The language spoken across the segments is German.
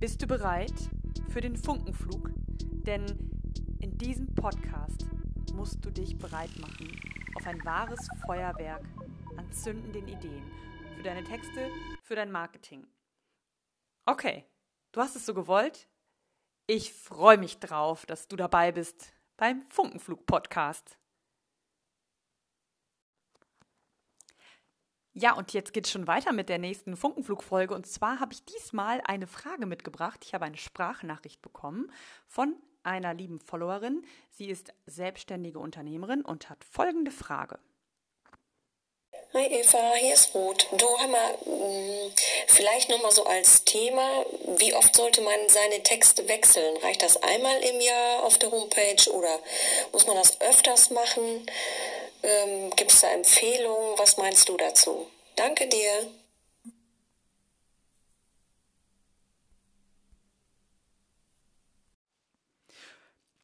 Bist du bereit für den Funkenflug? Denn in diesem Podcast musst du dich bereit machen auf ein wahres Feuerwerk an zündenden Ideen für deine Texte, für dein Marketing. Okay, du hast es so gewollt. Ich freue mich drauf, dass du dabei bist beim Funkenflug-Podcast. Ja, und jetzt geht es schon weiter mit der nächsten Funkenflugfolge. Und zwar habe ich diesmal eine Frage mitgebracht. Ich habe eine Sprachnachricht bekommen von einer lieben Followerin. Sie ist selbstständige Unternehmerin und hat folgende Frage. Hi Eva, hier ist Ruth. Du, hör mal, mm, vielleicht nochmal so als Thema, wie oft sollte man seine Texte wechseln? Reicht das einmal im Jahr auf der Homepage oder muss man das öfters machen? Ähm, Gibt es da Empfehlungen? Was meinst du dazu? Danke dir.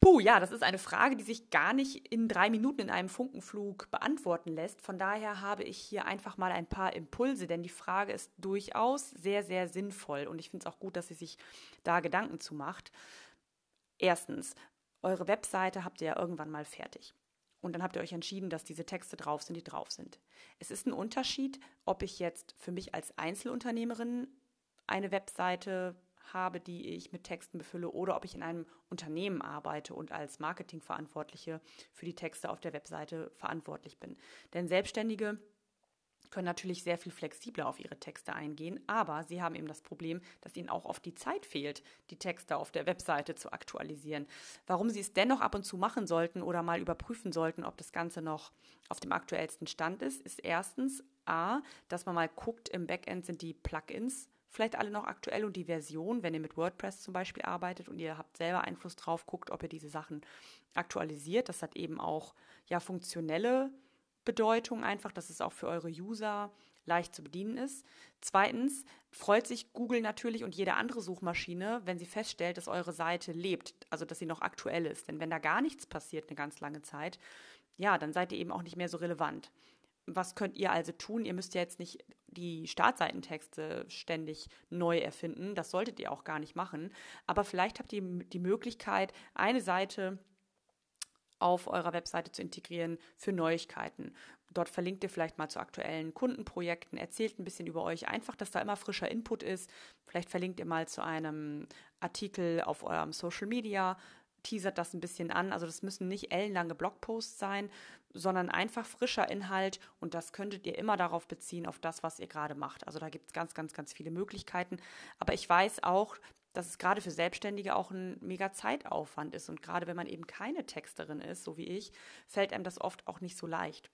Puh, ja, das ist eine Frage, die sich gar nicht in drei Minuten in einem Funkenflug beantworten lässt. Von daher habe ich hier einfach mal ein paar Impulse, denn die Frage ist durchaus sehr, sehr sinnvoll und ich finde es auch gut, dass sie sich da Gedanken zu macht. Erstens, eure Webseite habt ihr ja irgendwann mal fertig. Und dann habt ihr euch entschieden, dass diese Texte drauf sind, die drauf sind. Es ist ein Unterschied, ob ich jetzt für mich als Einzelunternehmerin eine Webseite habe, die ich mit Texten befülle, oder ob ich in einem Unternehmen arbeite und als Marketingverantwortliche für die Texte auf der Webseite verantwortlich bin. Denn Selbstständige können natürlich sehr viel flexibler auf ihre Texte eingehen, aber sie haben eben das Problem, dass ihnen auch oft die Zeit fehlt, die Texte auf der Webseite zu aktualisieren. Warum sie es dennoch ab und zu machen sollten oder mal überprüfen sollten, ob das Ganze noch auf dem aktuellsten Stand ist, ist erstens A, dass man mal guckt, im Backend sind die Plugins vielleicht alle noch aktuell und die Version, wenn ihr mit WordPress zum Beispiel arbeitet und ihr habt selber Einfluss drauf, guckt, ob ihr diese Sachen aktualisiert. Das hat eben auch ja funktionelle Bedeutung einfach, dass es auch für eure User leicht zu bedienen ist. Zweitens freut sich Google natürlich und jede andere Suchmaschine, wenn sie feststellt, dass eure Seite lebt, also dass sie noch aktuell ist. Denn wenn da gar nichts passiert eine ganz lange Zeit, ja, dann seid ihr eben auch nicht mehr so relevant. Was könnt ihr also tun? Ihr müsst ja jetzt nicht die Startseitentexte ständig neu erfinden. Das solltet ihr auch gar nicht machen. Aber vielleicht habt ihr die Möglichkeit, eine Seite auf eurer Webseite zu integrieren für Neuigkeiten. Dort verlinkt ihr vielleicht mal zu aktuellen Kundenprojekten, erzählt ein bisschen über euch, einfach, dass da immer frischer Input ist. Vielleicht verlinkt ihr mal zu einem Artikel auf eurem Social Media, teasert das ein bisschen an. Also das müssen nicht ellenlange Blogposts sein, sondern einfach frischer Inhalt und das könntet ihr immer darauf beziehen, auf das, was ihr gerade macht. Also da gibt es ganz, ganz, ganz viele Möglichkeiten. Aber ich weiß auch, dass es gerade für Selbstständige auch ein mega Zeitaufwand ist. Und gerade wenn man eben keine Texterin ist, so wie ich, fällt einem das oft auch nicht so leicht.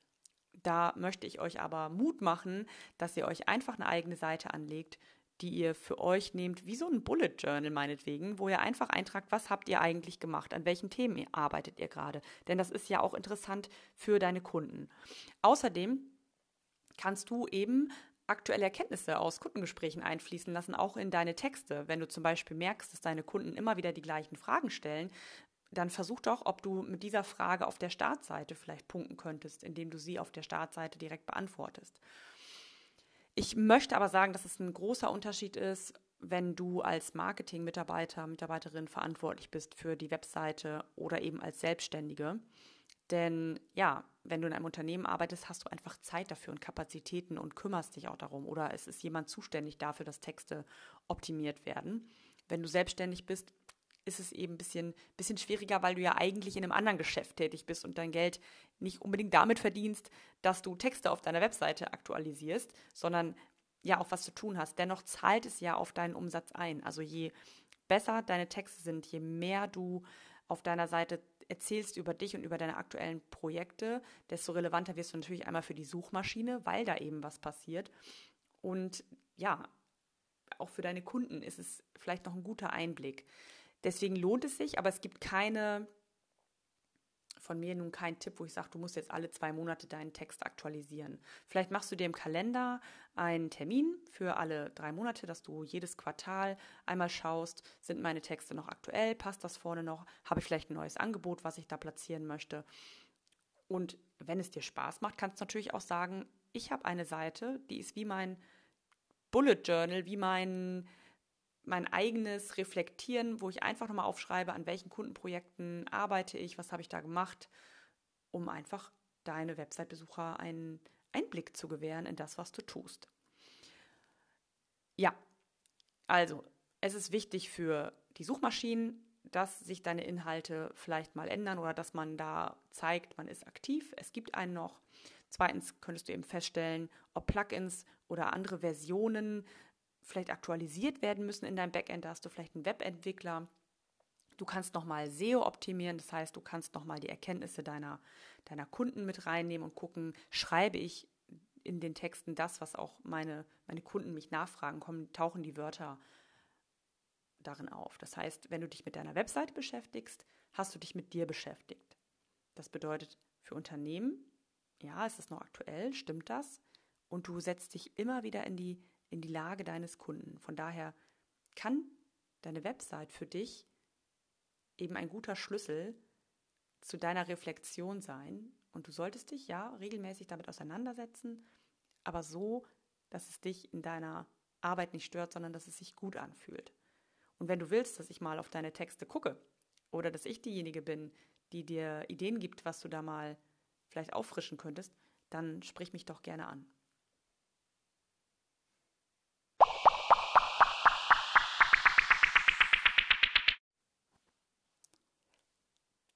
Da möchte ich euch aber Mut machen, dass ihr euch einfach eine eigene Seite anlegt, die ihr für euch nehmt, wie so ein Bullet Journal meinetwegen, wo ihr einfach eintragt, was habt ihr eigentlich gemacht, an welchen Themen arbeitet ihr gerade. Denn das ist ja auch interessant für deine Kunden. Außerdem kannst du eben aktuelle Erkenntnisse aus Kundengesprächen einfließen lassen, auch in deine Texte. Wenn du zum Beispiel merkst, dass deine Kunden immer wieder die gleichen Fragen stellen, dann versuch doch, ob du mit dieser Frage auf der Startseite vielleicht punkten könntest, indem du sie auf der Startseite direkt beantwortest. Ich möchte aber sagen, dass es ein großer Unterschied ist, wenn du als Marketing-Mitarbeiter, Mitarbeiterin verantwortlich bist für die Webseite oder eben als Selbstständige. Denn ja, wenn du in einem Unternehmen arbeitest, hast du einfach Zeit dafür und Kapazitäten und kümmerst dich auch darum. Oder es ist jemand zuständig dafür, dass Texte optimiert werden. Wenn du selbstständig bist, ist es eben ein bisschen, bisschen schwieriger, weil du ja eigentlich in einem anderen Geschäft tätig bist und dein Geld nicht unbedingt damit verdienst, dass du Texte auf deiner Webseite aktualisierst, sondern ja auch was zu tun hast. Dennoch zahlt es ja auf deinen Umsatz ein. Also je besser deine Texte sind, je mehr du auf deiner Seite erzählst über dich und über deine aktuellen Projekte, desto relevanter wirst du natürlich einmal für die Suchmaschine, weil da eben was passiert. Und ja, auch für deine Kunden ist es vielleicht noch ein guter Einblick. Deswegen lohnt es sich, aber es gibt keine, von mir nun kein Tipp, wo ich sage, du musst jetzt alle zwei Monate deinen Text aktualisieren. Vielleicht machst du dir im Kalender einen Termin für alle drei Monate, dass du jedes Quartal einmal schaust, sind meine Texte noch aktuell, passt das vorne noch, habe ich vielleicht ein neues Angebot, was ich da platzieren möchte. Und wenn es dir Spaß macht, kannst du natürlich auch sagen, ich habe eine Seite, die ist wie mein Bullet Journal, wie mein mein eigenes Reflektieren, wo ich einfach nochmal aufschreibe, an welchen Kundenprojekten arbeite ich, was habe ich da gemacht, um einfach deine Website-Besucher einen Einblick zu gewähren in das, was du tust. Ja, also es ist wichtig für die Suchmaschinen, dass sich deine Inhalte vielleicht mal ändern oder dass man da zeigt, man ist aktiv, es gibt einen noch. Zweitens könntest du eben feststellen, ob Plugins oder andere Versionen vielleicht aktualisiert werden müssen in deinem Backend. Da hast du vielleicht einen Webentwickler. Du kannst nochmal SEO optimieren, das heißt, du kannst nochmal die Erkenntnisse deiner, deiner Kunden mit reinnehmen und gucken, schreibe ich in den Texten das, was auch meine, meine Kunden mich nachfragen, kommen, tauchen die Wörter darin auf. Das heißt, wenn du dich mit deiner Webseite beschäftigst, hast du dich mit dir beschäftigt. Das bedeutet für Unternehmen, ja, ist es noch aktuell, stimmt das? Und du setzt dich immer wieder in die, in die Lage deines Kunden. Von daher kann deine Website für dich eben ein guter Schlüssel zu deiner Reflexion sein. Und du solltest dich ja regelmäßig damit auseinandersetzen, aber so, dass es dich in deiner Arbeit nicht stört, sondern dass es sich gut anfühlt. Und wenn du willst, dass ich mal auf deine Texte gucke oder dass ich diejenige bin, die dir Ideen gibt, was du da mal vielleicht auffrischen könntest, dann sprich mich doch gerne an.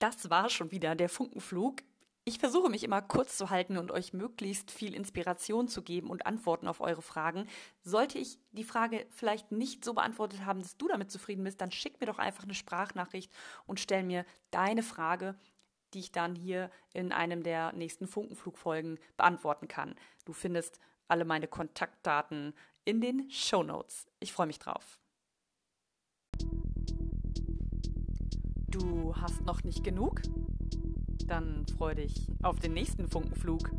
Das war schon wieder der Funkenflug. Ich versuche mich immer kurz zu halten und euch möglichst viel Inspiration zu geben und Antworten auf eure Fragen. Sollte ich die Frage vielleicht nicht so beantwortet haben, dass du damit zufrieden bist, dann schick mir doch einfach eine Sprachnachricht und stell mir deine Frage die ich dann hier in einem der nächsten Funkenflugfolgen beantworten kann. Du findest alle meine Kontaktdaten in den Show Notes. Ich freue mich drauf. Du hast noch nicht genug? Dann freu dich auf den nächsten Funkenflug.